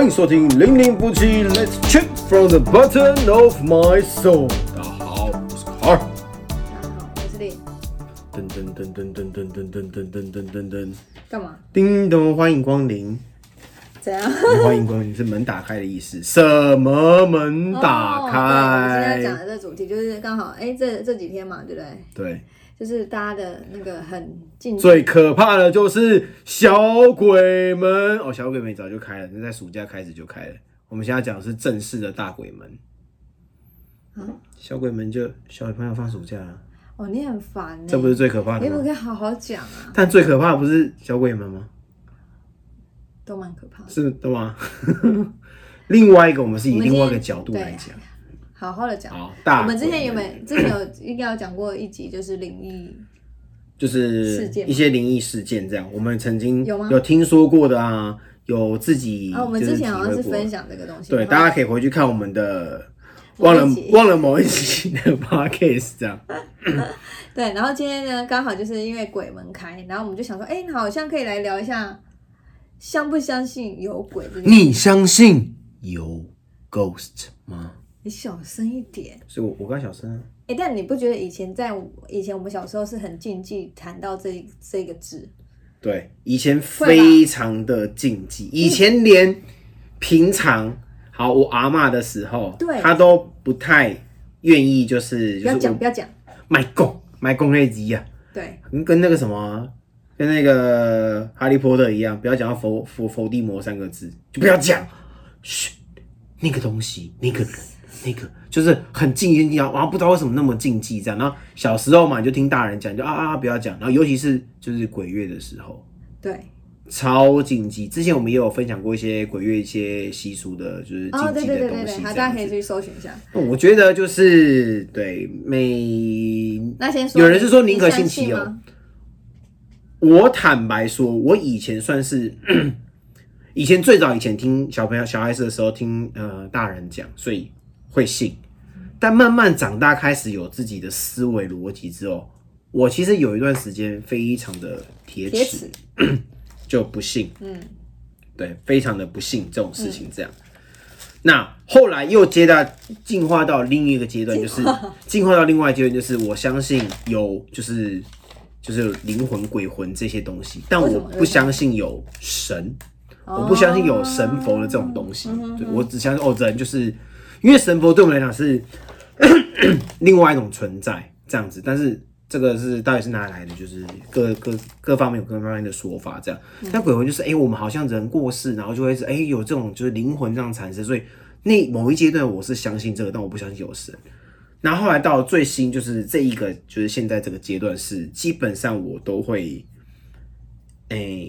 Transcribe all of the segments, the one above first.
欢迎收听零零夫妻，Let's check from the bottom of my soul。大家好，我是卡尔。大家好，我是丽。噔噔噔噔噔噔噔噔噔噔噔噔噔，干嘛？叮咚，欢迎光临。怎样？欢迎光临是门打开的意思。什么门打哦对我们今天？讲的这主题就是刚好，哎、这这几天嘛，对不对？对，就是大家的那个很近最可怕的就是小鬼门哦，小鬼门早就开了，那在暑假开始就开了。我们现在讲的是正式的大鬼门。小鬼门就小朋友放暑假了，哦，你很烦呢、这不是最可怕的吗？你可不可以好好讲啊？但最可怕的不是小鬼门吗？都蛮可怕的。是的吗？另外一个，我们是以另外一个角度来讲。好好的讲。好，大我们之前有没有之前有应该有讲过一集，就是灵异，就是事件一些灵异事件这样？我们曾经有吗有听说过的啊，有自己啊，我们之前好像是分享这个东西。对，大家可以回去看我们的，忘了忘了某一期的 podcast 这样。对，然后今天呢，刚好就是因为鬼门开，然后我们就想说，哎、好像可以来聊一下，相不相信有鬼？你相信有 ghost 吗？你小声一点。所以我我刚小声啊，哎、但你不觉得以前在以前我们小时候是很禁忌谈到这这个字？对，以前非常的禁忌，以前连平常好我阿妈的时候，对。她都不太愿意，就是不要讲，不要讲。卖供卖供那集呀，对，跟跟那个什么，跟那个哈利波特一样，不要讲到伏伏伏地魔三个字，就不要讲，嘘，那个东西，那个人，那个就是很禁忌啊，然后不知道为什么那么禁忌这样，然后小时候嘛，你就听大人讲，就啊啊不要讲，然后尤其是就是鬼月的时候。对，超禁忌。之前我们也有分享过一些鬼月一些习俗的，就是禁忌对对对对，的东西。大家可以去搜寻一下。我觉得就是对每那先说，有人是说宁可信其有？我坦白说，我以前算是 以前最早以前听小朋友小孩子的时候听呃大人讲，所以会信。但慢慢长大，开始有自己的思维逻辑之后，我其实有一段时间非常的铁铁齿齿，，就不信。嗯，对，非常的不信这种事情这样。那后来又接到进化到另一个阶段，就是进化到另外一阶段，就是我相信有就是就是灵魂、鬼魂这些东西，但我不相信有神，我不相信有神佛的这种东西。对我只相信哦，人就是因为神佛对我们来讲是 另外一种存在这样子，但是这个是到底是哪里来的，就是各各各方面有各方面的说法这样。但鬼魂就是哎、诶我们好像人过世，然后就会是哎、诶有这种就是灵魂这样产生，所以那某一阶段我是相信这个，但我不相信有神。然后后来到最新就是这一个就是现在这个阶段是基本上我都会，哎、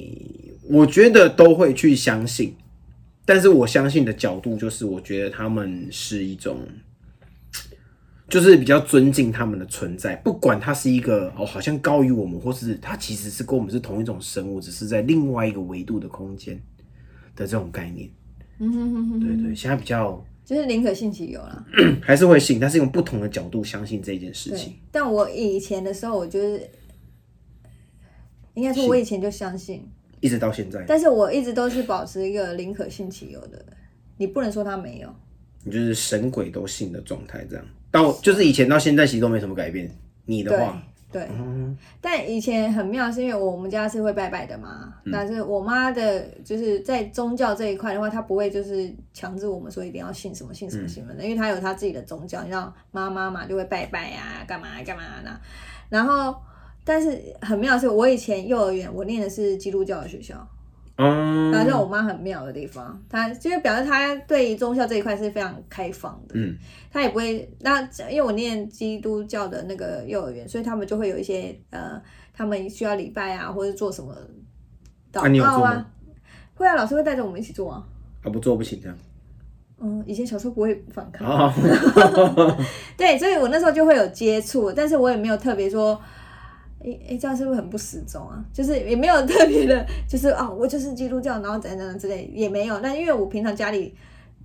我觉得都会去相信，但是我相信的角度就是我觉得他们是一种。就是比较尊敬他们的存在，不管他是一个哦，好像高于我们，或是他其实是跟我们是同一种生物，只是在另外一个维度的空间的这种概念。嗯哼哼哼，对对，现在比较就是宁可信其有啦。还是会信，但是用不同的角度相信这件事情。，但我以前的时候，我就是应该说，我以前就相信，一直到现在，但是我一直都是保持一个宁可信其有的。你不能说他没有，你就是神鬼都信的状态，这样。到就是以前到现在其实都没什么改变。你的话，对。嗯，但以前很妙，是因为我们家是会拜拜的嘛。嗯但是我妈的，就是在宗教这一块的话，她不会就是强制我们说一定要信什么信什么信什么的，因为她有她自己的宗教。你知道妈妈嘛，就会拜拜啊，干嘛干嘛的。然后，但是很妙的是，我以前幼儿园我念的是基督教的学校，嗯，然后像我妈很妙的地方，她就是表示她对于宗教这一块是非常开放的。嗯，她也不会那因为我念基督教的那个幼儿园，所以他们就会有一些呃，他们需要礼拜啊，或者做什么祷告啊。会啊，老师会带着我们一起做啊。啊不做不行这样。嗯，以前小时候不会反抗，哦，对，所以我那时候就会有接触，但是我也没有特别说，诶、诶、这样是不是很不实中啊？就是也没有特别的，就是哦、我就是基督教，然后怎样怎样之类也没有。那因为我平常家里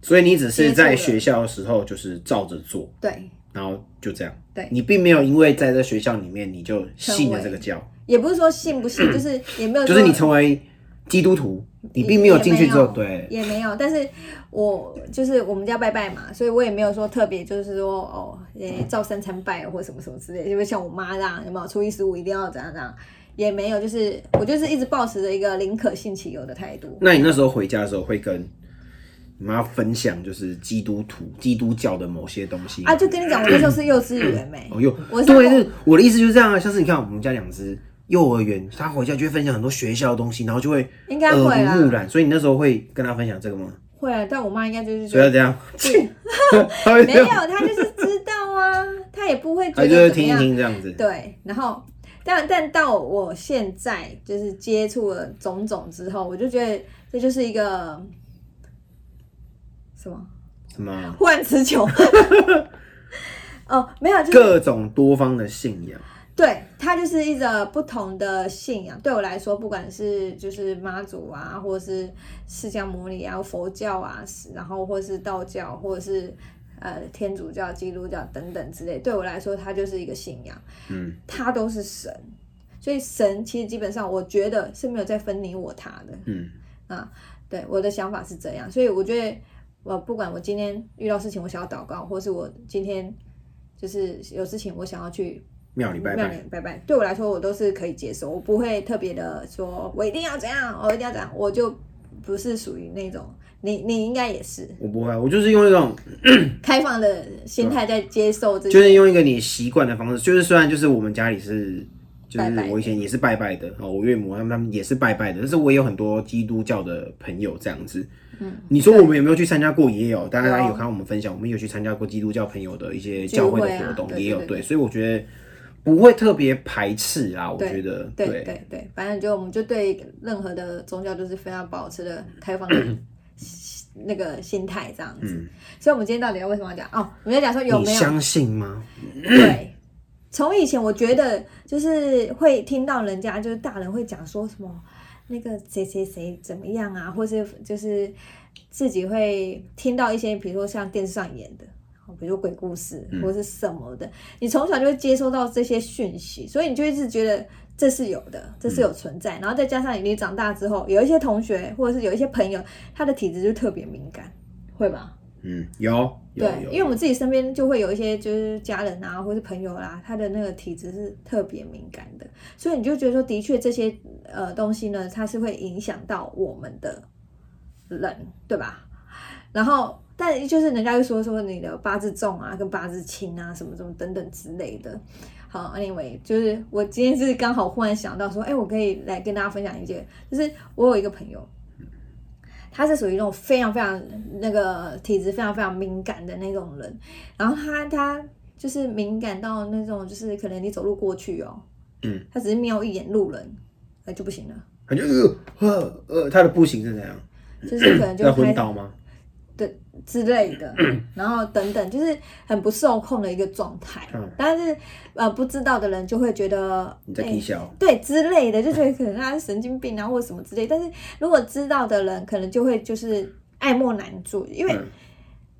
所以你只是在学校的时候就是照着做，对然后就这样。对你并没有因为在这学校里面你就信了这个教，也不是说信不信，就是也没有就是你成为基督徒，你并没有进去之后，对，也没有，但是我就是我们家拜拜嘛，所以我也没有说特别就是说哦，诶、照三餐拜或什么什么之类的，因为像我妈这样，有没有初一十五一定要怎样怎样，也没有，就是我就是一直保持着一个宁可信其有的态度。那你那时候回家的时候会跟你妈分享，就是基督徒、基督教的某些东西啊，就跟你讲，我那时候是幼稚园没、哦，幼我是对，是我的意思就是这样啊。像是你看我们家两只幼儿园，他回家就会分享很多学校的东西，然后就会应该耳濡目染。所以你那时候会跟他分享这个吗？会啊，但我妈应该就是觉得这样，没有，她就是知道啊，她也不会觉得怎么样。听这样子。对，然后但但到我现在就是接触了种种之后，我就觉得这就是一个什么什么忽然词穷。哦，没有，就是各种多方的信仰，对，它就是一个不同的信仰。对我来说，不管是就是妈祖啊，或者是释迦牟尼啊、佛教啊，然后或是道教，或者是呃天主教、基督教等等之类，对我来说，它就是一个信仰。嗯，它都是神，所以神其实基本上我觉得是没有在分你我他的。嗯啊，对，我的想法是这样，所以我觉得我不管我今天遇到事情，我想要祷告，或是我今天就是有事情我想要去庙里拜拜。拜拜，对我来说我都是可以接受，我不会特别的说我一定要怎样，我一定要怎样，我就不是属于那种你你应该也是我不会，我就是用一种，开放的心态在接受这些，就是用一个你习惯的方式，就是虽然就是我们家里是，就是我以前也是拜拜的哦，我岳母他们他们也是拜拜的，但是我也有很多基督教的朋友这样子。嗯，你说我们有没有去参加过？也有，大家有有看我们分享，我们有去参加过基督教朋友的一些教会的活动，对也有对，所以我觉得不会特别排斥啊，我觉得对对对，反正就我们就对任何的宗教都是非常保持的开放的 那个心态这样子。嗯所以，我们今天到底要为什么要讲？哦，我们要讲说有没有相信吗？对？从以前我觉得就是会听到人家就是大人会讲说什么那个谁谁谁怎么样啊，或是就是自己会听到一些比如说像电视上演的。比如说鬼故事或是什么的，你从小就会接收到这些讯息，所以你就一直觉得这是有的，这是有存在。然后再加上你长大之后，有一些同学或者是有一些朋友，他的体质就特别敏感，会吧？嗯，有有对，因为我们自己身边就会有一些就是家人啊，或是朋友啦、他的那个体质是特别敏感的，所以你就觉得说，的确这些呃东西呢，它是会影响到我们的人，对吧？然后，但就是人家又说说你的八字重啊，跟八字轻啊，什么什么等等之类的。好，anyway，就是我今天是刚好忽然想到说，哎，我可以来跟大家分享一件，就是我有一个朋友，他是属于那种非常非常那个体质非常非常敏感的那种人，然后他他就是敏感到那种就是可能你走路过去哦，嗯，他只是瞄一眼路人，哎就不行了，他就呃呃呃，他的步行是怎样？就是可能就在开昏倒吗？对之类的，然后等等，就是很不受控的一个状态。嗯但是呃，不知道的人就会觉得你在哎踢笑？对之类的，就觉得可能他是神经病啊，或者什么之类。但是如果知道的人，可能就会就是爱莫难助，因为嗯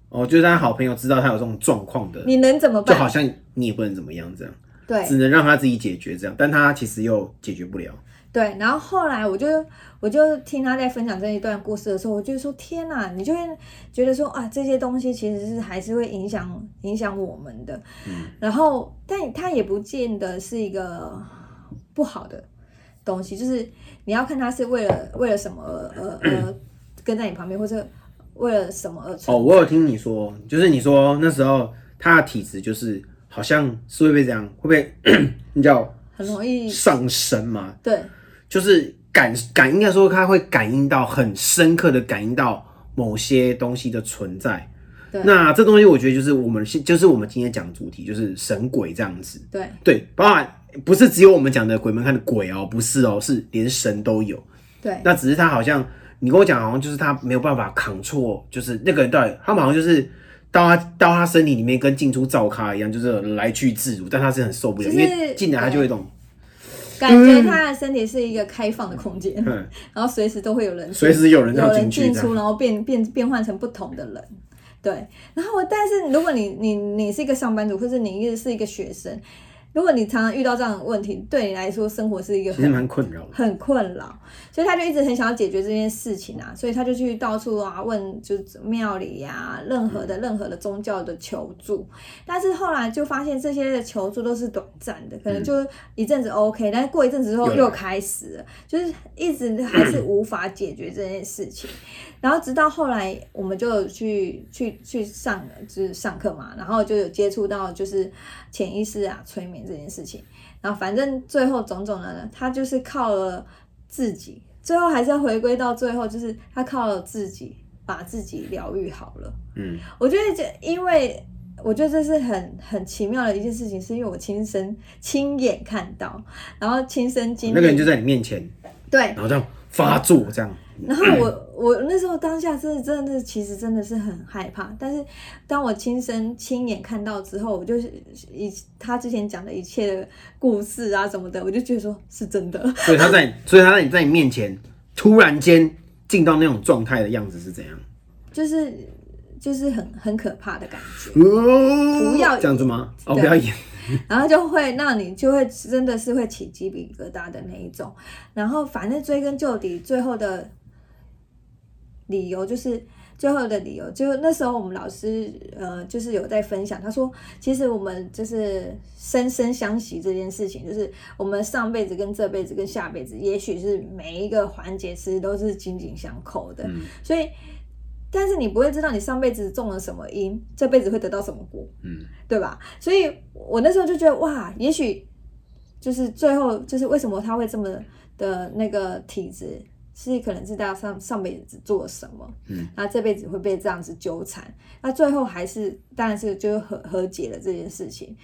哦，就是他好朋友知道他有这种状况的，你能怎么办？就好像你也不能怎么样这样，对只能让他自己解决这样，但他其实又解决不了。对，然后后来我就我就听他在分享这一段故事的时候，我就说天哪，你就会觉得说啊，这些东西其实是还是会影响影响我们的。嗯然后，但他也不见得是一个不好的东西，就是你要看他是为了为了什么而而而 跟在你旁边，或者为了什么而存哦，我有听你说，就是你说那时候他的体质就是好像是会被这样，会不会你叫很容易上升嘛？对就是感感应该说他会感应到很深刻的感应到某些东西的存在。对那这东西我觉得就是我们现就是我们今天讲的主题，就是神鬼这样子。对对，包含不是只有我们讲的鬼门看的鬼哦，不是哦，是连神都有。对那只是他好像你跟我讲，好像就是他没有办法扛错，就是那个人到底他们好像就是到他到他身体里面跟进出灶咖一样，就是来去自如，但他是很受不了，就是因为进来他就有一种感觉他的身体是一个开放的空间，嗯，然后随时都会有人随时有人要有人进出，然后变变变换成不同的人。对，然后但是如果你你你是一个上班族，或者你是一个学生，如果你常常遇到这样的问题，对你来说生活是一个其实蛮困扰的。很困扰，所以他就一直很想要解决这件事情啊，所以他就去到处啊问，就是庙里呀、任何的任何的宗教的求助，但是后来就发现这些的求助都是短暂的，可能就一阵子 OK，但是过一阵子之后又开始了，就是一直还是无法解决这件事情。然后直到后来，我们就有去去去上就是上课嘛，然后就有接触到就是潜意识啊、催眠这件事情。然后反正最后种种的呢，他就是靠了自己，最后还是要回归到最后，就是他靠了自己把自己疗愈好了。嗯，我觉得这因为。我觉得这是很很奇妙的一件事情，是因为我亲身亲眼看到，然后亲身经历。那个人就在你面前，对，然后这样发作，这样。然后我我那时候当下真的真的其实真的是很害怕，但是当我亲身亲眼看到之后，我就是以他之前讲的一切的故事啊什么的，我就觉得说是真的。所以他在，所以他在你在你面前突然间进到那种状态的样子是怎样？就是就是很很可怕的感觉，不不要这样子吗？哦，不要演。然后就会让你就会真的是会起鸡皮疙瘩的那一种。然后反正追根究底，最后的理由就是最后的理由，就那时候我们老师呃就是有在分享，他说其实我们就是生生相惜这件事情，就是我们上辈子跟这辈子跟下辈子，也许是每一个环节其实都是紧紧相扣的，嗯所以。但是你不会知道你上辈子种了什么因，这辈子会得到什么果。嗯，对吧？所以我那时候就觉得哇，也许就是最后就是为什么他会这么的那个体质，是可能是他上上辈子做了什么，嗯，那这辈子会被这样子纠缠，那最后还是当然是就是和和解了这件事情，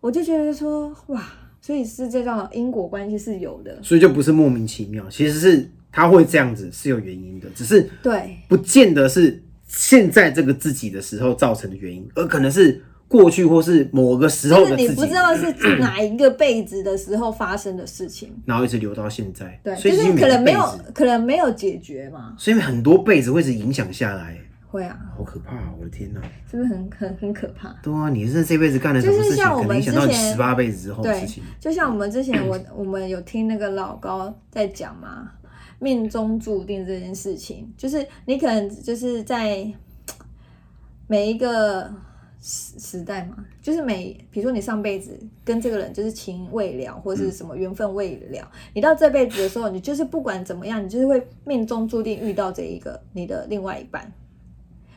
我就觉得说哇，所以是这种因果关系是有的，所以就不是莫名其妙，其实是他会这样子是有原因的，只是对。不见得是现在这个自己的时候造成的原因，而可能是过去或是某个时候就是的自己，你不知道是哪一个辈子的时候发生的事情，然后一直留到现在。对，就是可能没有可能没有解决嘛，所以很多辈子会一直影响下来，会啊，好可怕、啊！我的天哪！是不是很很很可怕？对啊，你是这辈子干了什么就是，像我们之前十八辈子之后的事情。，就像我们之前我 我们有听那个老高在讲嘛，命中注定这件事情，就是你可能就是在每一个时时代嘛，就是每比如说你上辈子跟这个人就是情未了，或是什么缘分未了，你到这辈子的时候，你就是不管怎么样，你就是会命中注定遇到这一个你的另外一半，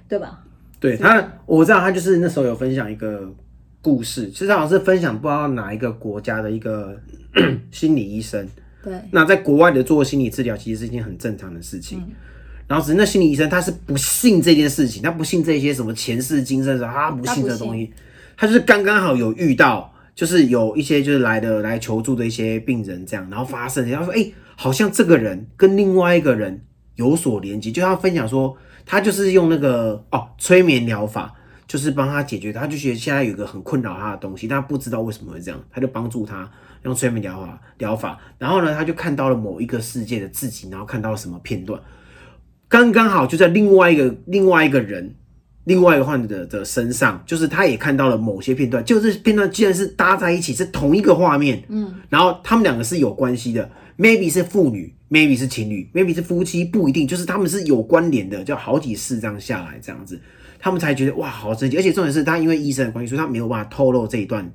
对吧？对他，我知道他就是那时候有分享一个故事，其实他好像是分享不知道哪一个国家的一个 心理医生。对，那在国外的做心理治疗，其实是一件很正常的事情。然后只是那心理医生他是不信这件事情，他不信这些什么前世今生什么，他不信这东西，他就是刚刚好有遇到，就是有一些就是来的来求助的一些病人这样，然后发生，然后说，哎、好像这个人跟另外一个人有所连接，就他分享说，他就是用那个哦催眠疗法，就是帮他解决，他就觉得现在有一个很困扰他的东西，但他不知道为什么会这样，他就帮助他用催眠疗法疗法，然后呢，他就看到了某一个世界的自己，然后看到了什么片段，刚刚好就在另外一个另外一个人。另外一个患者的身上，就是他也看到了某些片段，就是片段既然是搭在一起，是同一个画面，嗯，然后他们两个是有关系的，maybe 是父女，maybe 是情侣，maybe 是夫妻，不一定，就是他们是有关联的，就好几世这样下来，这样子，他们才觉得哇，好神奇，而且重点是他因为医生的关系，所以他没有办法透露这一段，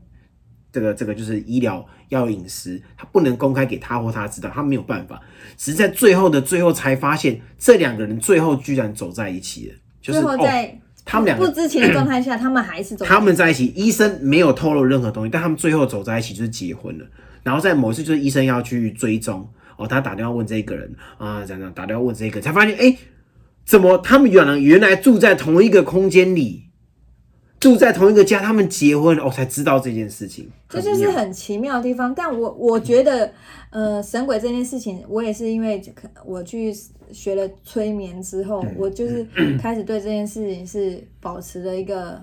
这个这个就是医疗要有隐私，他不能公开给他或他知道，他没有办法，只是在最后的最后才发现，这两个人最后居然走在一起了，就是最后哦在、他们两个不知情的状态下，他们还是走在他们在一起，医生没有透露任何东西，但他们最后走在一起就是结婚了。然后在某一次，就是医生要去追踪哦，他打电话问这个人啊，这样这样打电话问这个，才发现哎、诶怎么他们原来原来住在同一个空间里，住在同一个家，他们结婚了，哦，才知道这件事情。这就是很奇妙的地方。但我我觉得，呃，神鬼这件事情，我也是因为我去学了催眠之后，嗯我就是 开始对这件事情是保持了一个，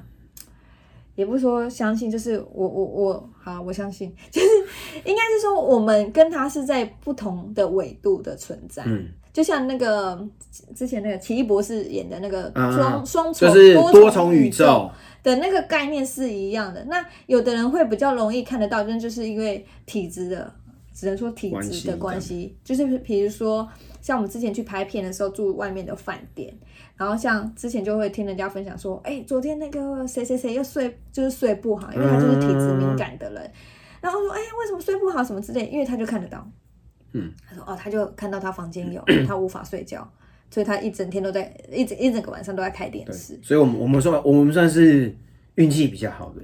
也不是说相信，就是我我我好，我相信，就是应该是说我们跟他是在不同的纬度的存在。嗯，就像那个之前那个奇异博士演的那个啊双双重就是多多重宇宙宙，的那个概念是一样的。那有的人会比较容易看得到，那就是因为体质的，只能说体质的关系。就是比如说，像我们之前去拍片的时候住外面的饭店，然后像之前就会听人家分享说，哎、昨天那个谁谁谁又睡就是睡不好，因为他就是体质敏感的人。然后说，哎、为什么睡不好什么之类？因为他就看得到。嗯，他说哦，他就看到他房间有，他无法睡觉，所以他一整天都在一整一整个晚上都在开电视。所以我们我们说我们算是运气比较好的。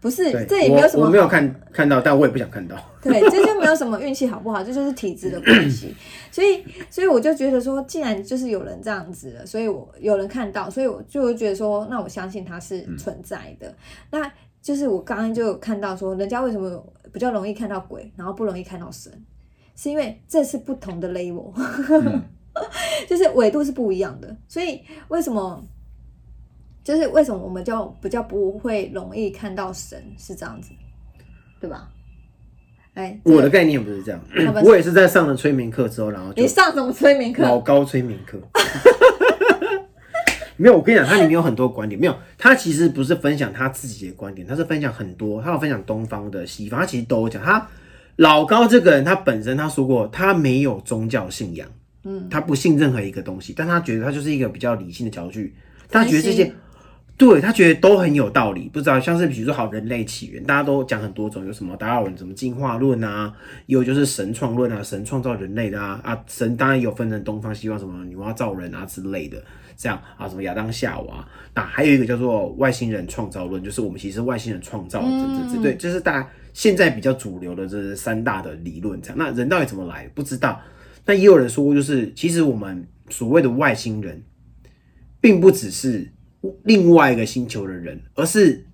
不是，，这也没有什么我我没有看看到，但我也不想看到。对，这就没有什么运气好不好，这就是体质的关系。所以，所以我就觉得说，既然就是有人这样子了，所以我有人看到，所以我就会觉得说，那我相信它是存在的。那就是我刚刚就有看到说，人家为什么比较容易看到鬼，然后不容易看到神，是因为这是不同的 level，、就是纬度是不一样的。所以为什么？就是为什么我们就比较不会容易看到神是这样子，对吧？哎，这个我的概念不是这样我也是在上了催眠课之后，然后你上什么催眠课？老高催眠课。没有，我跟你讲，它里面有很多观点。没有，他其实不是分享他自己的观点，他是分享很多，他有分享东方的、西方，他其实都有讲。他老高这个人，他本身他说过，他没有宗教信仰，嗯，他不信任何一个东西，但他觉得他就是一个比较理性的角度去，他觉得这些对他觉得都很有道理，不知道像是比如说好人类起源，大家都讲很多种，有什么达尔文什么进化论啊，也有就是神创论啊，神创造人类的啊啊，神当然有分成东方西方什么女娲造人啊之类的，这样啊什么亚当夏娃，那还有一个叫做外星人创造论，就是我们其实外星人创造的，这这这对，就是大家现在比较主流的这三大的理论，这样那人到底怎么来不知道，那也有人说过，就是其实我们所谓的外星人，并不只是另外一个星球的人，而是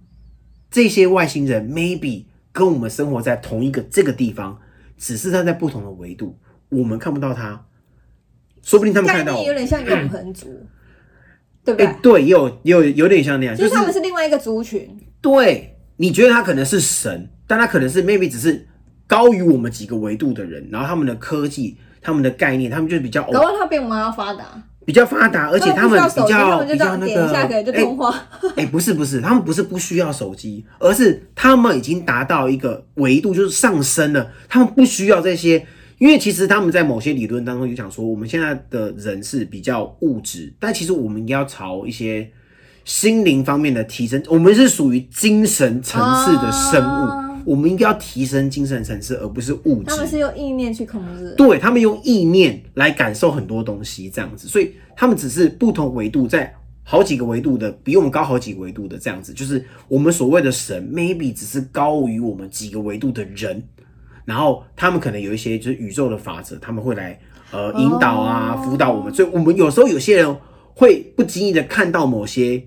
这些外星人 maybe 跟我们生活在同一个这个地方，只是他在不同的维度，我们看不到他，说不定他们看到有点像永恒族，对不哎、对？对，也有也有有点像那样，就就是是他们是另外一个族群，对，你觉得他可能是神，但他可能是 maybe 只是高于我们几个维度的人，然后他们的科技、他们的概念，他们就比较搞不好他比我们还要发达，比较发达，而且他们比较比较那个，点一下可以就哎通话。哎、不是不是，他们不是不需要手机，而是他们已经达到一个维度，就是上升了。他们不需要这些，因为其实他们在某些理论当中就讲说，我们现在的人是比较物质，但其实我们应该要朝一些心灵方面的提升。我们是属于精神层次的生物，啊我们应该要提升精神层次，而不是物质他。们是用意念去控制，对他们用意念来感受很多东西，这样子，所以他们只是不同维度，在好几个维度的，比我们高好几个维度的这样子，就是我们所谓的神，maybe 只是高于我们几个维度的人，然后他们可能有一些就是宇宙的法则，他们会来呃引导啊、哦。辅导我们，所以我们有时候有些人会不经意的看到某些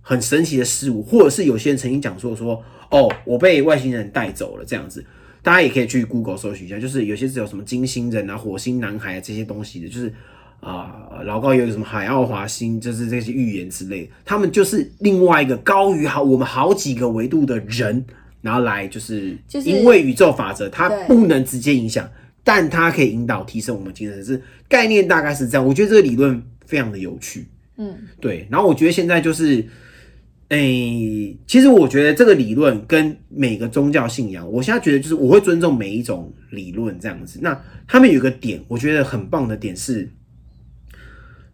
很神奇的事物，或者是有些人曾经讲说说，哦，我被外星人带走了这样子。大家也可以去 Google 搜寻一下，就是有些是有什么金星人啊、火星男孩啊这些东西的，就是啊、老高有什么海奥华星，就是这些预言之类的，他们就是另外一个高于好我们好几个维度的人，然后来就是就是因为宇宙法则，它不能直接影响，但它可以引导提升我们精神层次，概念大概是这样。我觉得这个理论非常的有趣。嗯，对，然后我觉得现在就是，诶、其实我觉得这个理论跟每个宗教信仰，我现在觉得就是我会尊重每一种理论这样子。那他们有一个点，我觉得很棒的点是，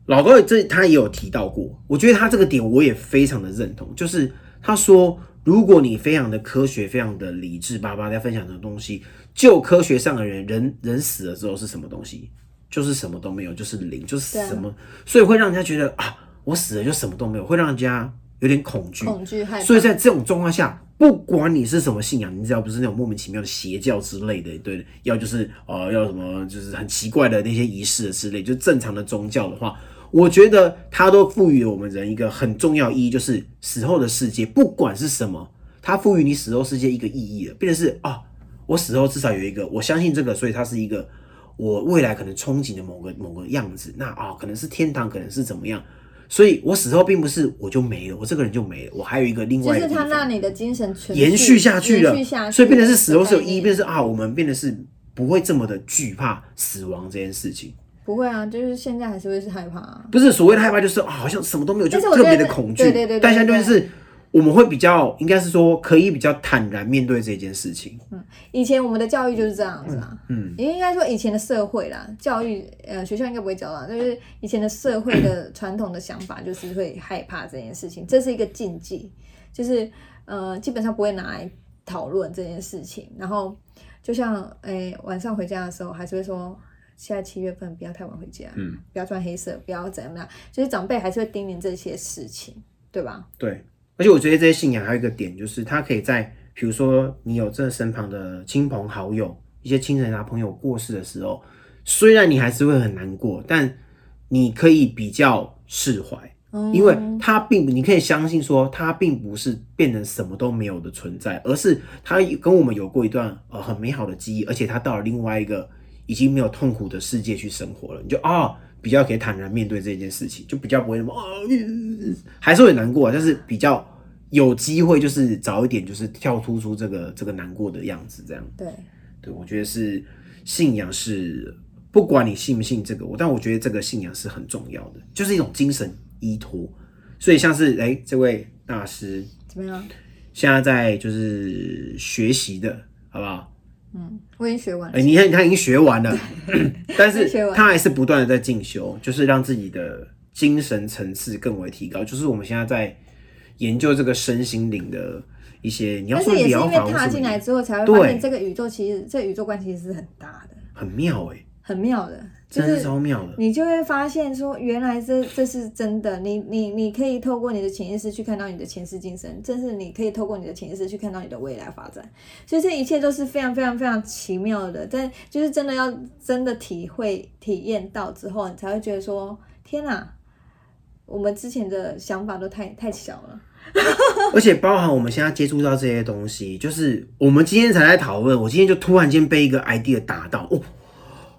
老高这他也有提到过，我觉得他这个点我也非常的认同，就是他说，如果你非常的科学、非常的理智，巴巴在分享的东西，就科学上的人，人人死了之后是什么东西？就是什么都没有，就是零，就是什么，所以会让人家觉得啊，我死了就什么都没有，会让人家有点恐惧。恐惧害怕，所以在这种状况下，不管你是什么信仰，你只要不是那种莫名其妙的邪教之类的，对，要就是呃要什么就是很奇怪的那些仪式之类，就正常的宗教的话，我觉得它都赋予了我们人一个很重要意义，就是死后的世界，不管是什么，它赋予你死后世界一个意义了，变成是啊，我死后至少有一个，我相信这个，所以它是一个我未来可能憧憬的某个某个样子，那啊可能是天堂，可能是怎么样。所以我死后并不是我就没了，我这个人就没了，我还有一个另外一个地方让你的精神存延续下去了，延续下去，所以变成是死后是有意义，变成是啊，我们变得是不会这么的惧怕死亡这件事情。不会啊，就是现在还是会是害怕啊。不是所谓的害怕，就是、啊好像什么都没有，就是特别的恐惧。对对对对但现在是我们会比较，应该是说可以比较坦然面对这件事情。嗯以前我们的教育就是这样子啊，嗯，也应该说以前的社会啦，教育呃学校应该不会教啦，就是以前的社会的传统的想法就是会害怕这件事情，这是一个禁忌，就是呃基本上不会拿来讨论这件事情。然后就像诶、晚上回家的时候，还是会说现在七月份不要太晚回家，嗯，不要穿黑色，不要怎么样，就是长辈还是会叮咛这些事情，对吧？对。而且我觉得这些信仰还有一个点，就是它可以在比如说你有这身旁的亲朋好友、一些亲人啊朋友过世的时候，虽然你还是会很难过，但你可以比较释怀。嗯，因为他并不，你可以相信说，他并不是变成什么都没有的存在，而是他跟我们有过一段呃很美好的记忆，而且他到了另外一个已经没有痛苦的世界去生活了，你就啊、比较可以坦然面对这件事情，就比较不会那么还是会难过啊，但是比较有机会就是早一点就是跳突出这个这个难过的样子，这样对，对我觉得是信仰是不管你信不信这个，我但我觉得这个信仰是很重要的，就是一种精神依托。所以像是哎、这位大师怎么样？现在在就是学习的，好不好？嗯，我已经学完了。哎、。你看他已经学完了，但是学完他还是不断的在进修，就是让自己的精神层次更为提高。就是我们现在在研究这个身心灵的一些，你要说但是也是因疗为踏进法或什么来之后，才会发现这个宇宙其实这个宇宙观其实是很大的，很妙哎、很妙的，就真的超妙的。你就会发现说，原来这这是真的。你你你可以透过你的潜意识去看到你的前世今生，正是你可以透过你的潜意识去看到你的未来发展。所以这一切都是非常非常非常奇妙的。但就是真的要真的体会体验到之后，你才会觉得说，天哪，我们之前的想法都太太小了。而且包含我们现在接触到这些东西，就是我们今天才在讨论，我今天就突然间被一个 idea 打到，哦，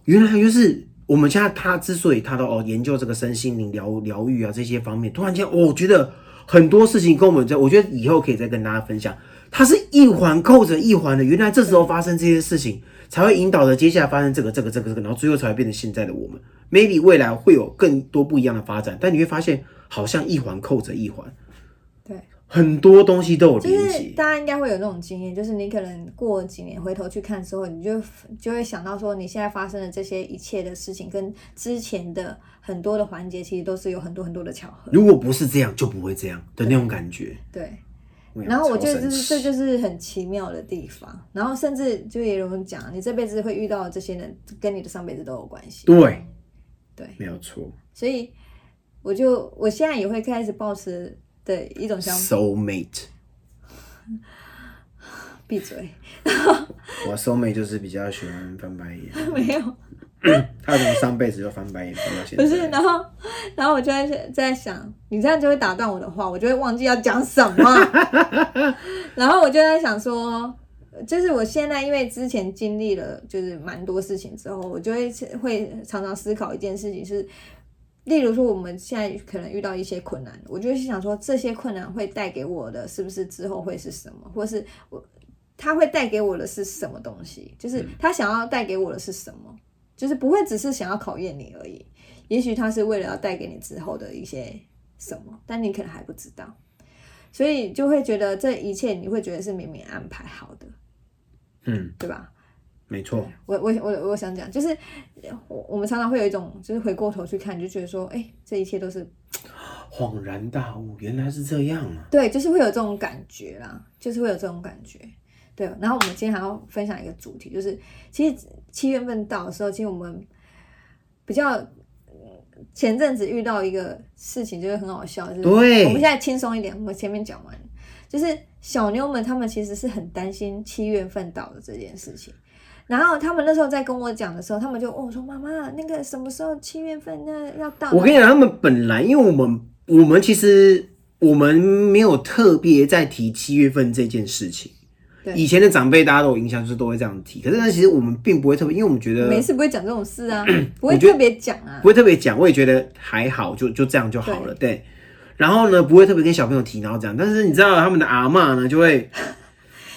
原来就是我们现在他之所以他都哦研究这个身心灵疗疗愈啊这些方面，突然间、哦我觉得很多事情跟我们在，我觉得以后可以再跟大家分享，它是一环扣着一环的，原来这时候发生这些事情，才会引导着接下来发生这个这个这个这个，然后最后才会变成现在的我们。maybe 未来会有更多不一样的发展，但你会发现好像一环扣着一环。对，很多东西都有就是。大家应该会有那种经验，就是你可能过几年回头去看之后，你就就会想到说，你现在发生的这些一切的事情，跟之前的很多的环节，其实都是有很多很多的巧合。如果不是这样，就不会这样的那种感觉。对，然后我觉得这是这就是很奇妙的地方。然后甚至就也有人讲，你这辈子会遇到的这些人，跟你的上辈子都有关系。对，对，没有错。所以我就我现在也会开始保持的一种想法，Soul mate，闭嘴，我 soul mate 就是比较喜欢翻白眼，没有。他从上辈子就翻白眼翻到现在。不是，然后，然后我就在在想，你这样就会打断我的话，我就会忘记要讲什么。然后我就在想说，就是我现在因为之前经历了就是蛮多事情之后，我就会会常常思考一件事情是，例如说我们现在可能遇到一些困难，我就会想说这些困难会带给我的是不是之后会是什么，或是我他会带给我的是什么东西，就是他想要带给我的是什么。就是不会只是想要考验你而已，也许他是为了要带给你之后的一些什么，但你可能还不知道，所以就会觉得这一切你会觉得是明明安排好的，嗯，对吧？没错，我我我我想讲，就是我我们常常会有一种，就是回过头去看，就觉得说，哎、这一切都是 恍然大悟，原来是这样啊！对，就是会有这种感觉啦，就是会有这种感觉。对，然后我们今天还要分享一个主题，就是其实七月份到的时候，其实我们比较嗯前阵子遇到一个事情，就是很好笑，就是对我们现在轻松一点，我们前面讲完，就是小妞们她们其实是很担心七月份到的这件事情。然后他们那时候在跟我讲的时候，他们就问我说：“妈妈，那个什么时候七月份那要到？”我跟你讲，他们本来因为我们我们其实我们没有特别在提七月份这件事情。对以前的长辈大家都有印象，就是都会这样提。可是呢，其实我们并不会特别，因为我们觉得没事不会讲这种事啊，不会特别讲啊不。会特别讲，我也觉得还好，就就这样就好了。对，然后呢，不会特别跟小朋友提，然后这样。但是你知道他们的阿嬷呢，就会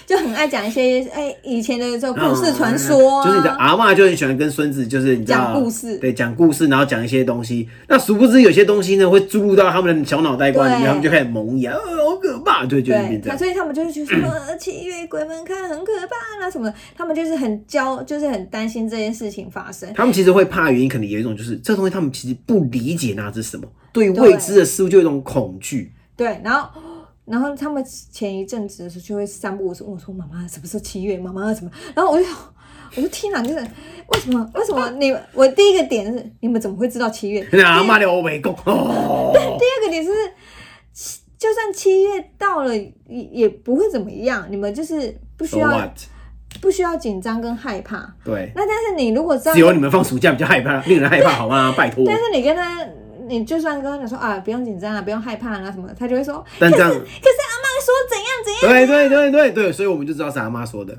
就很爱讲一些哎以前的这种故事传说啊，就是你的阿嬷就很喜欢跟孙子，就是你知道讲故事对，讲故事，然后讲一些东西。那殊不知有些东西呢，会注入到他们的小脑袋瓜里面，对他们就开始萌芽，呃，好可怕，对，就会变对，这样。所以他们就是觉得说呃七月鬼门开很可怕啊什么的，他们就是很焦，就是很担心这件事情发生。他们其实会怕的原因，可能有一种就是这东西他们其实不理解那是什么，对未知的事物就有一种恐惧。对，然后。然后他们前一阵子的时候就会散步，我说问我说：“妈妈，什么时候七月？妈妈什么？”然后我就我就听了，就是为什么？为什么你们？我第一个点是你们怎么会知道七月？那阿妈的欧美共哦，第二个点是，七就算七月到了，也也不会怎么样。你们就是不需 So 要不需要紧张跟害怕。对，那但是你如果知道只有你们放暑假比较害怕，令人害怕，好吗？拜托。但是你跟他，你就算跟他讲说啊，不用紧张啊，不用害怕啊什么的，他就会说，但这样，可是阿妈说怎样怎样，对对对对对，所以我们就知道是阿妈说的。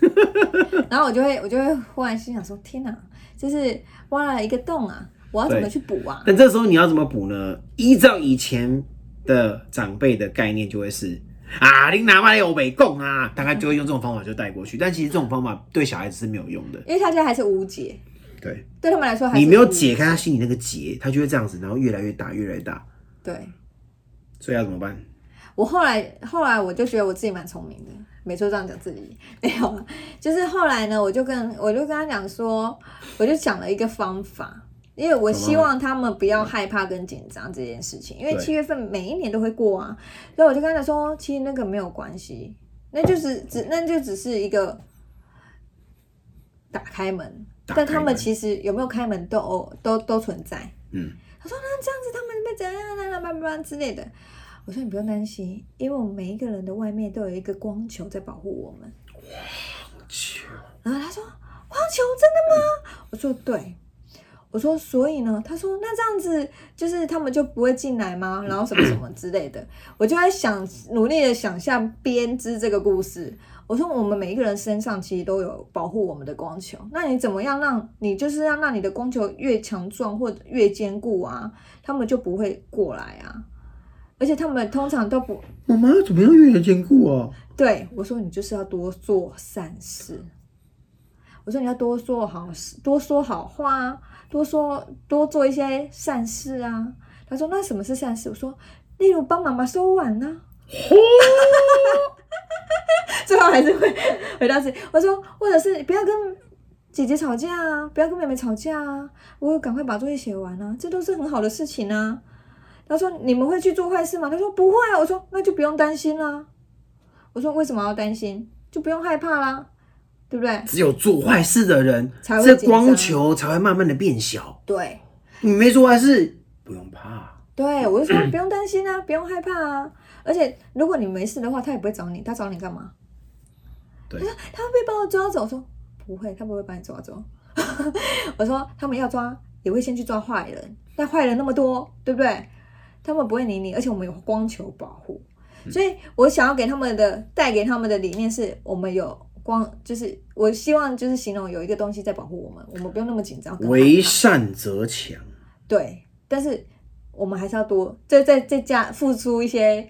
然后我就会我就会忽然心想说，天哪，就是挖了一个洞啊，我要怎么去补啊？但这时候你要怎么补呢？依照以前的长辈的概念，就会是啊，你拿妈有北供啊，大概就会用这种方法就带过去。但其实这种方法对小孩子是没有用的。因为他家还是无解，对对他们来说还是你没有解解开他心里那个结，他就会这样子，然后越来越大，越来越大。对。所以要怎么办？我后来后来我就觉得我自己蛮聪明的，没错这样讲自己没有啊，就是后来呢，我就跟我就跟他讲说，我就讲了一个方法，因为我希望他们不要害怕跟紧张这件事情，因为七月份每一年都会过啊，所以我就跟他讲说，其实那个没有关系，那就是只那就只是一个打开门，但他们其实有没有开门都都都存在。嗯，他说那这样子他们被怎样啦啦叭叭之类的。我说你不用担心，因为我们每一个人的外面都有一个光球在保护我们。光球然后他说光球真的吗？我说对。我说所以呢？他说那这样子就是他们就不会进来吗？然后什么什么之类的。我就在想，努力的想象编织这个故事。我说我们每一个人身上其实都有保护我们的光球，那你怎么样让你就是要让你的光球越强壮或者越坚固啊，他们就不会过来啊。而且他们通常都不妈妈怎么样越来越坚固啊？对我说，你就是要多做善事。我说你要多做好事，多说好话啊，多说多做一些善事啊。他说那什么是善事？我说例如帮妈妈收碗呢、最后还是会 回到自己。我说或者是不要跟姐姐吵架啊，不要跟妹妹吵架啊，我赶快把作业写完啊，这都是很好的事情啊。他说你们会去做坏事吗？他说不会啊。我说那就不用担心啦。我说为什么要担心？就不用害怕啦，对不对？只有做坏事的人，才会这光球才会慢慢的变小。对你没做坏事，不用怕。对，我就说不用担心啊，不用害怕啊。而且如果你没事的话，他也不会找你，他找你干嘛？对他说他会不会把我抓走？我说不会，他不会把你抓走。我说他们要抓，也会先去抓坏人，但坏人那么多，对不对？他们不会理你，而且我们有光球保护，所以我想要给他们的带给他们的理念是我们有光，就是我希望就是形容有一个东西在保护我们，我们不用那么紧张。为善则强。对，但是我们还是要多再再再加付出一些，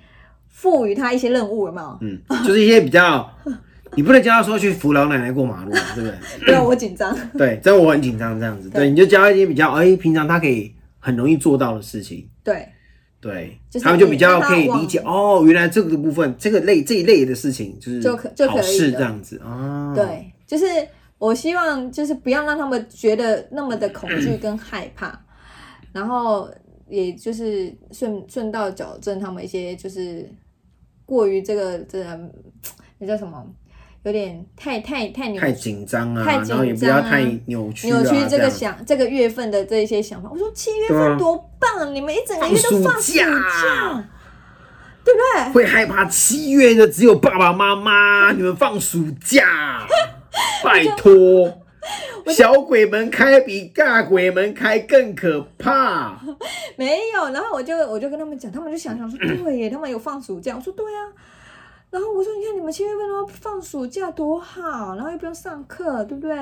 赋予他一些任务，有没有？嗯，就是一些比较，你不能教他说去扶老奶奶过马路，对不对？对啊，我紧张。对，这样我很紧张，这样子。对，你就教一些比较，哎、平常他可以很容易做到的事情。对对，他们就比较可以理解哦，原来这个部分，这个类这一类的事情就是就可就可以是这样子啊。，对，就是我希望就是不要让他们觉得那么的恐惧跟害怕，然后也就是顺顺道矫正他们一些就是过于这个这个那叫什么，有点太太太扭太紧张啊，太紧然后也不要张啊太扭曲啊，扭曲这个样想这个月份的这一些想法。我说七月份多棒，你们一整个月都放假，对不对？会害怕七月的只有爸爸妈妈，你们放暑假，拜托。小鬼门开比大鬼门开更可怕。没有，然后我就我就跟他们讲，他们就想想说，对耶，他们有放暑假。我说对啊，然后我说你看你们七月份都要放暑假多好，然后又不用上课，对不对？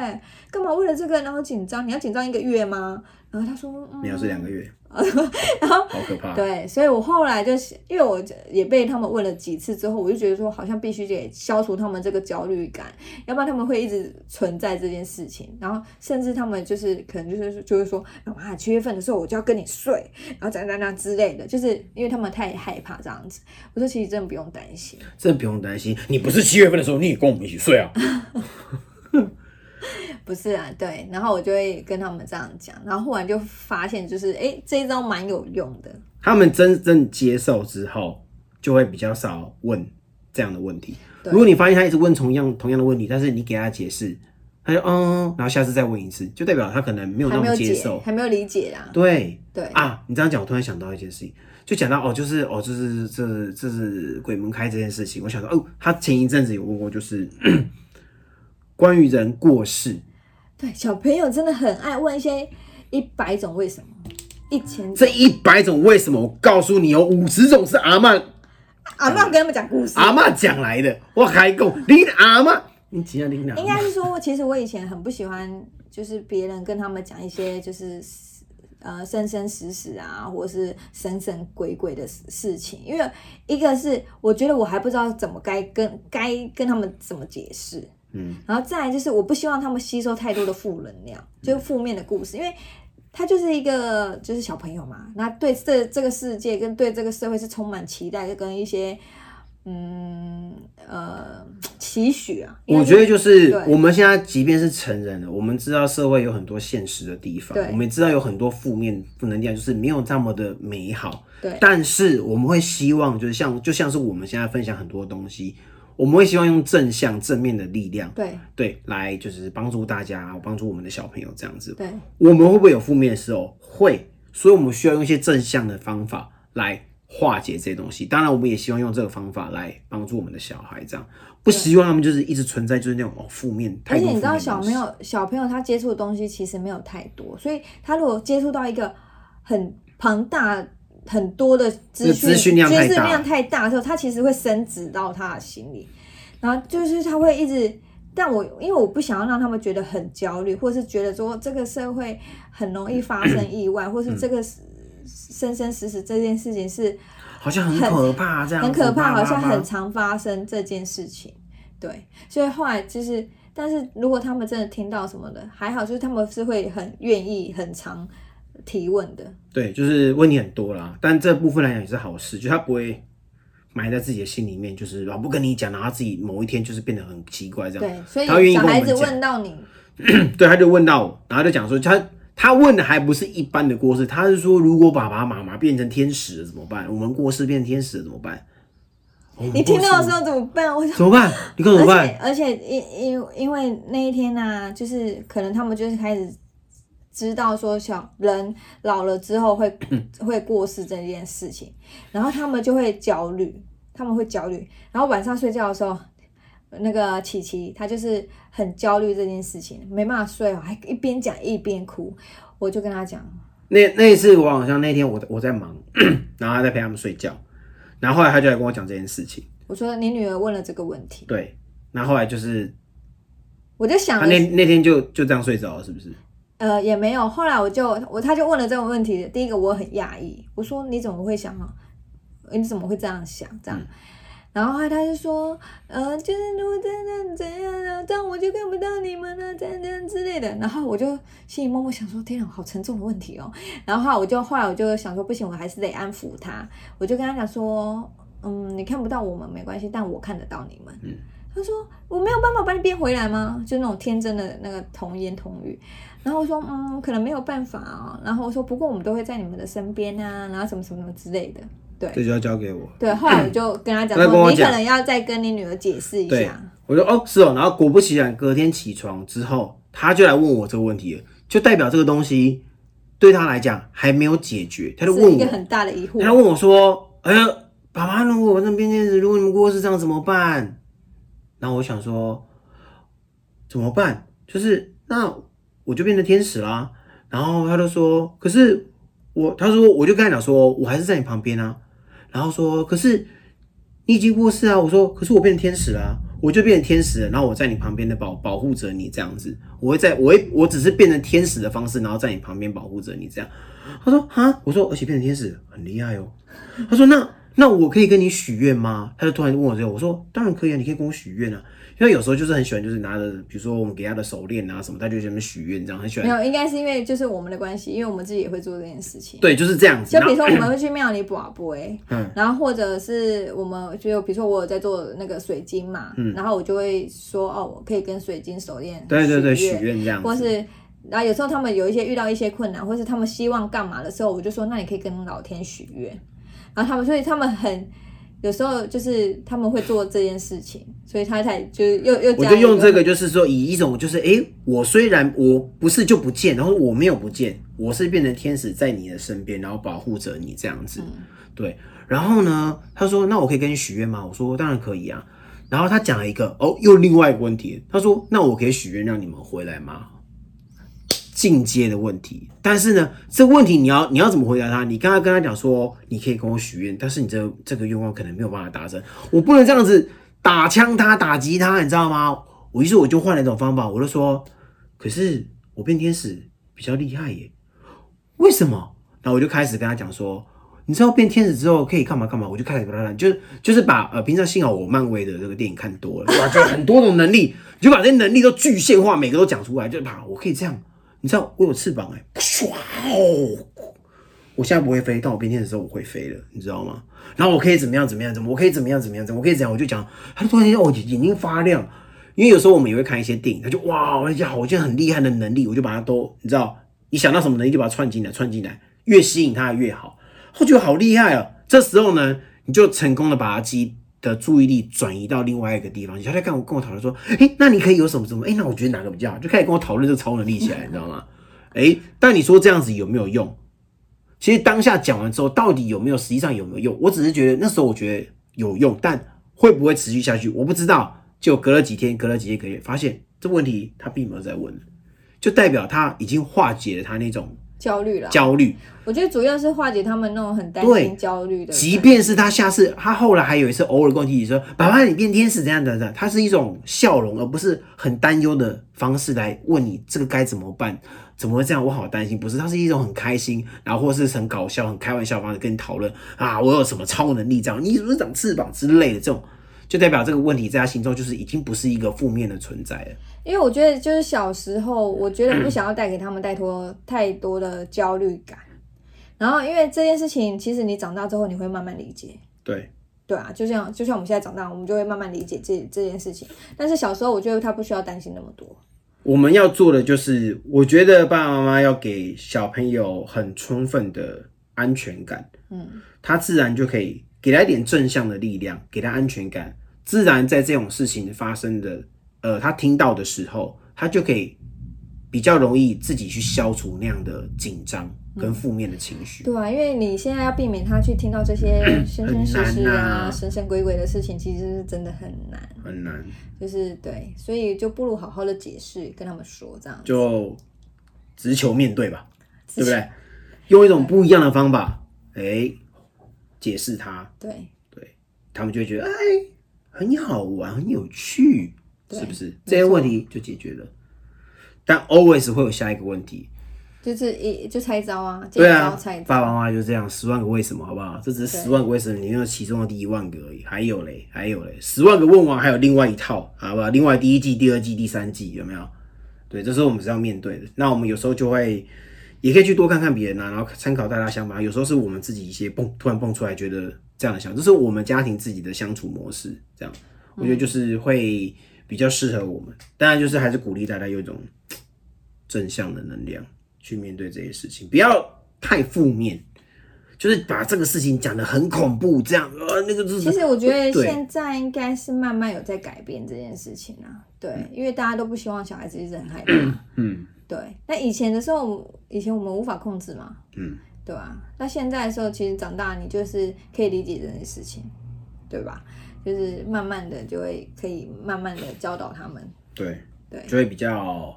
干嘛为了这个然后紧张？你要紧张一个月吗？然后他说、嗯、没有是两个月，然后好可怕。对，所以我后来就是因为我也被他们问了几次之后，我就觉得说好像必须得消除他们这个焦虑感，要不然他们会一直存在这件事情，然后甚至他们就是可能就是就会说，妈妈七月份的时候我就要跟你睡，然后怎样怎样之类的，就是因为他们太害怕这样子。我说其实真的不用担心，真的不用担心，你不是七月份的时候你也跟我们一起睡啊。不是啊，对，然后我就会跟他们这样讲，然后忽然就发现就是哎这一招蛮有用的。他们真正接受之后，就会比较少问这样的问题。如果你发现他一直问同样同样的问题，但是你给他解释，他就嗯，然后下次再问一次，就代表他可能没有那么接受，还没有理解啦。对对啊，你这样讲，我突然想到一件事情，就讲到哦，就是哦，就是这这是鬼门开这件事情，我想到哦，他前一阵子有问过，就是关于人过世。对，小朋友真的很爱问一些一百种为什么，一千这一百种为什么，我告诉你有五十种是阿妈阿妈跟他们讲故事，阿妈讲来的。我还讲你阿妈，你几样你应该是说，其实我以前很不喜欢，就是别人跟他们讲一些就是呃生生死死啊，或者是神神鬼鬼的事情，因为一个是我觉得我还不知道怎么该跟该跟他们怎么解释。嗯，然后再来就是我不希望他们吸收太多的负能量，就是负面的故事，因为他就是一个就是小朋友嘛，那对这这个世界跟对这个社会是充满期待跟一些嗯呃期许啊。我觉得就是我们现在即便是成人了，我们知道社会有很多现实的地方，我们也知道有很多负面负能量，就是没有这么的美好。对，但是我们会希望就是像就像是我们现在分享很多东西。我们会希望用正向、正面的力量，对对，来就是帮助大家，帮助我们的小朋友这样子。对，我们会不会有负面的时候？会，所以我们需要用一些正向的方法来化解这些东西。当然，我们也希望用这个方法来帮助我们的小孩，这样不希望他们就是一直存在就是那种哦负面。而且你知道，小朋友小朋友他接触的东西其实没有太多，所以他如果接触到一个很庞大。很多的资讯，资讯量太大的时候，他其实会升值到他的心里，然后就是他会一直，但我因为我不想要让他们觉得很焦虑，或是觉得说这个社会很容易发生意外，或是这个生生死死这件事情是好像很可怕，这样很可怕，好像很常发生这件事情。对，所以后来就是，但是如果他们真的听到什么的，还好，就是他们是会很愿意很常。提问的，对，就是问题很多啦，但这部分来讲也是好事，就他不会埋在自己的心里面，就是老不跟你讲，然后自己某一天就是变得很奇怪这样。对，所以他愿意小孩子问到你，对，他就问到我，然后就讲说，他他问的还不是一般的过世，他是说如果爸爸妈妈变成天使了怎么办？我们过世变成天使了怎么办？你听到的时候怎么办？我怎么办？你看怎么办？而且因因因为那一天呢，就是可能他们就是开始。知道说小人老了之后会 会过世这件事情，然后他们就会焦虑，他们会焦虑，然后晚上睡觉的时候，那个琪琪她就是很焦虑这件事情，没办法睡还一边讲一边哭，我就跟他讲，那那一次我好像那天我我在忙，然后他在陪他们睡觉，然后后来他就来跟我讲这件事情，我说你女儿问了这个问题，对，然后后来就是，我就想他那那天就就这样睡着了，是不是？呃，也没有。后来我就我他就问了这个问题。第一个我很讶异，我说你怎么会想啊？你怎么会这样想？这样，然后后来他就说，呃，就是如果真的怎样啊，这样我就看不到你们了，这样这样之类的。然后我就心里默默想说，天啊，好沉重的问题哦。然后后来我就后来我就想说，不行，我还是得安抚他。我就跟他讲说，嗯，你看不到我们没关系，但我看得到你们。他说：“我没有办法把你变回来吗？”就那种天真的那个童言童语。然后我说：“嗯，可能没有办法啊。”然后我说：“不过我们都会在你们的身边啊，然后什么什么什么之类的。”对，这就要交给我。对，后来我就跟他讲说：“你可能要再跟你女儿解释一下。”我说：“哦，是哦。”然后果不其然，隔天起床之后，他就来问我这个问题了，就代表这个东西对他来讲还没有解决。他就问我一个很大的疑惑。他问我说：“哎呀，爸爸，如果我那边天使，如果你们过世这样怎么办？”然后我想说，怎么办？就是那我就变成天使啦。然后他就说，可是我，他说我就跟他讲说，我还是在你旁边啊。然后说，可是你已经过世啊。我说，可是我变成天使啦。我就变成天使了，然后我在你旁边的保保护着你这样子，我会在我会我只是变成天使的方式，然后在你旁边保护着你这样。他说哈，我说而且变成天使很厉害哦。他说那那我可以跟你许愿吗？他就突然问我这个，我说当然可以啊，你可以跟我许愿啊。因为有时候就是很喜欢，就是拿着比如说我们给他的手链啊什么，他就在那边许愿这样，很喜欢。没有，应该是因为就是我们的关系，因为我们自己也会做这件事情。对，就是这样子。就比如说我们会去庙里卜卜，嗯，然后或者是我们就比如说我有在做那个水晶嘛，嗯，然后我就会说哦，我可以跟水晶手链对对对许愿这样，或是然后有时候他们有一些遇到一些困难，或是他们希望干嘛的时候，我就说那你可以跟老天许愿，然后他们所以他们很。有时候就是他们会做这件事情，所以他才就是又又我就用这个，就是说以一种就是哎，我虽然我不是就不见，然后我没有不见，我是变成天使在你的身边，然后保护着你这样子，对。然后呢，他说那我可以跟你许愿吗？我说当然可以啊。然后他讲了一个哦，又另外一个问题，他说那我可以许愿让你们回来吗？进阶的问题，但是呢，这问题你要你要怎么回答他？你刚刚跟他讲说，你可以跟我许愿，但是你这这个愿望可能没有办法达成，我不能这样子打枪他打击他，你知道吗？我于是我就换了一种方法，我就说，可是我变天使比较厉害耶，为什么？然后我就开始跟他讲说，你知道变天使之后可以干嘛干嘛？我就开始跟他讲，就是就是把呃平常幸好我漫威的这个电影看多了，哇，就很多种能力，就把这些能力都具现化，每个都讲出来，就把我可以这样。你知道我有翅膀哎，唰哦！我现在不会飞，但我变天的时候我会飞了，你知道吗？然后我可以怎么样怎么样怎么？我可以怎么样怎么样怎么？我可以怎样？我就讲，他突然间哦眼睛发亮，因为有时候我们也会看一些电影，他就哇，我讲好像很厉害的能力，我就把它都你知道，你想到什么能力就把它串进来，串进来，越吸引他越好，我觉得好厉害啊！这时候呢，你就成功的把它激。的注意力转移到另外一个地方，他在跟我跟我讨论说，哎，那你可以有什么什么？哎，那我觉得哪个比较好？就开始跟我讨论这个超能力起来，你知道吗？哎，但你说这样子有没有用？其实当下讲完之后，到底有没有？实际上有没有用？我只是觉得那时候我觉得有用，但会不会持续下去，我不知道。就隔了几天，隔了几天，个月，发现这个问题他并没有在问，就代表他已经化解了他那种。焦虑了，焦虑。我觉得主要是化解他们那种很担心、焦虑的。即便是他下次，他后来还有一次偶尔跟我提起说：“爸爸，你变天使这样的的。”他是一种笑容，而不是很担忧的方式来问你这个该怎么办？怎么会这样？我好担心。不是，他是一种很开心，然后或是很搞笑、很开玩笑方式跟你讨论啊，我有什么超能力？这样你是不是长翅膀之类的？这种就代表这个问题在他心中就是已经不是一个负面的存在了。因为我觉得，就是小时候，我觉得不想要带给他们太多太多的焦虑感。然后，因为这件事情，其实你长大之后，你会慢慢理解。对，对啊，就像就像我们现在长大，我们就会慢慢理解这这件事情。但是小时候，我觉得他不需要担心那么多。我们要做的就是，我觉得爸爸妈妈要给小朋友很充分的安全感。嗯，他自然就可以给他一点正向的力量，给他安全感，自然在这种事情发生的。呃，他听到的时候，他就可以比较容易自己去消除那样的紧张跟负面的情绪。对啊，因为你现在要避免他去听到这些 生生世世啊、神神鬼鬼的事情，其实是真的很难，很难。就是对，所以就不如好好的解释，跟他们说这样。就直球面对吧，对不对？用一种不一样的方法，哎，解释他。对对，他们就会觉得哎，很好玩，很有趣。是不是这些问题就解决了？但 always 会有下一个问题，就是一就猜招啊，对啊，爸爸妈妈就这样，十万个为什么，好不好？这只是十万个为什么里面其中的第一万个而已，还有嘞，还有嘞，十万个问完还有另外一套，好不好？另外第一季、第二季、第三季有没有？对，这时候我们是要面对的。那我们有时候就会也可以去多看看别人啊，然后参考大家想法。有时候是我们自己一些蹦突然蹦出来，觉得这样的想，这是我们家庭自己的相处模式。这样，我觉得就是会。比较适合我们，当然就是还是鼓励大家有一种正向的能量去面对这些事情，不要太负面，就是把这个事情讲的很恐怖，这样呃那个。其实我觉得现在应该是慢慢有在改变这件事情啊，对，因为大家都不希望小孩子一直很害怕，嗯，对。那以前的时候，以前我们无法控制嘛，嗯，对吧？那现在的时候，其实长大你就是可以理解这件事情，对吧？就是慢慢的就会可以慢慢的教导他们，对对，就会比较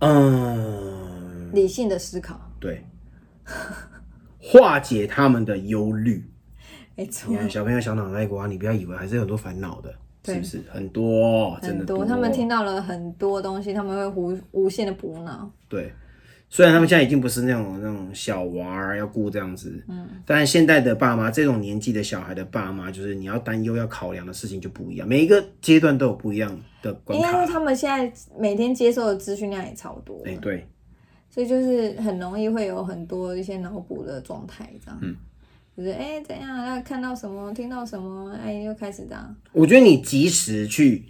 嗯理性的思考，对，化解他们的忧虑。没错，你看小朋友小脑袋瓜，你不要以为还是有很多烦恼的，是不是很多？真的很多，他们听到了很多东西，他们会无无限的补脑。对，虽然他们现在已经不是那种那种小娃儿要顾这样子，嗯，但现在的爸妈，这种年纪的小孩的爸妈，就是你要担忧要考量的事情就不一样，每一个阶段都有不一样的关卡。因为他们现在每天接受的资讯量也超多，哎、对，所以就是很容易会有很多一些脑补的状态，这样。嗯就是哎、怎样，要看到什么，听到什么，哎、又开始这样。我觉得你及时去，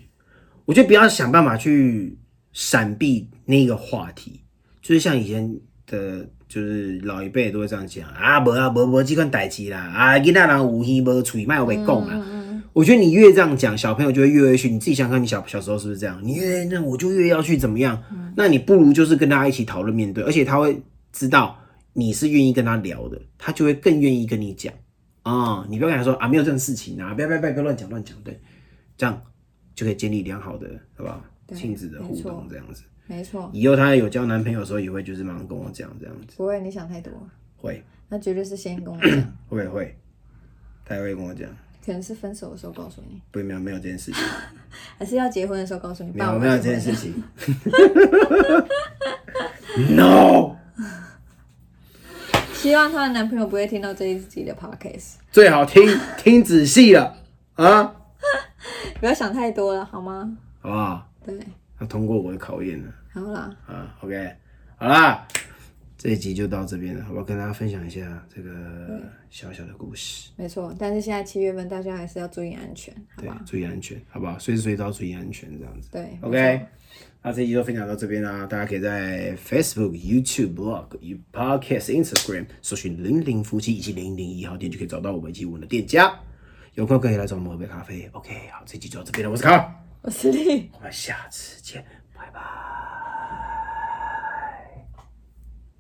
我觉得不要想办法去闪避那个话题，就是像以前的，就是老一辈都会这样讲啊，无啊，无无这款代志啦，啊，囡仔人有耳无嘴，卖有被讲啦。嗯我觉得你越这样讲，小朋友就会越会去。你自己想想看，你小小时候是不是这样？你越那我就越要去怎么样？那你不如就是跟大家一起讨论面对，而且他会知道你是愿意跟他聊的，他就会更愿意跟你讲。啊、你不要跟他说啊，没有这种事情啊，不要不要不要乱讲乱讲，对，这样就可以建立良好的，好不好？对亲子的互动这样子。没错，以后他有交男朋友的时候，也会就是马上跟我讲这样子，不会，你想太多，会。那绝对是先跟我讲，会会，他也会跟我讲，可能是分手的时候告诉你，不没有没有这件事情，还是要结婚的时候告诉你。没有没有这件事情，no。希望她的男朋友不会听到这一集的 podcast，最好听听仔细了啊，不要想太多了，好吗？好不好？对，要通过我的考验了好啦，啊，OK，好啦，这一集就到这边了，好不好？跟大家分享一下这个小小的故事，没错。但是现在七月份，大家还是要注意安全，好对吧？，注意安全，好不好？随时随地都要注意安全，这样子。对没 OK，错那这一集就分享到这边啦，大家可以在 Facebook、YouTube、Blog、Podcast、Instagram 搜寻“零零夫妻”以及“零零一号店”，就可以找到我们以及我们的店家。有空可以来找我们喝杯咖啡。OK，好，这集就到这边了，我是卡，我是丽，我们下次见，拜拜。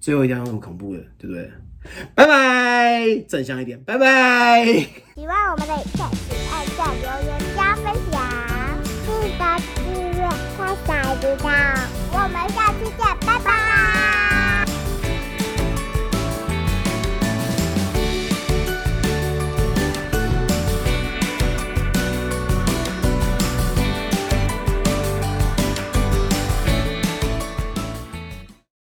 最后一定要用恐怖的，对不对？拜拜，正向一点，拜拜。喜欢我们的影片，请按赞、留言、加分享，记得猜猜知道，我们下次见，拜拜。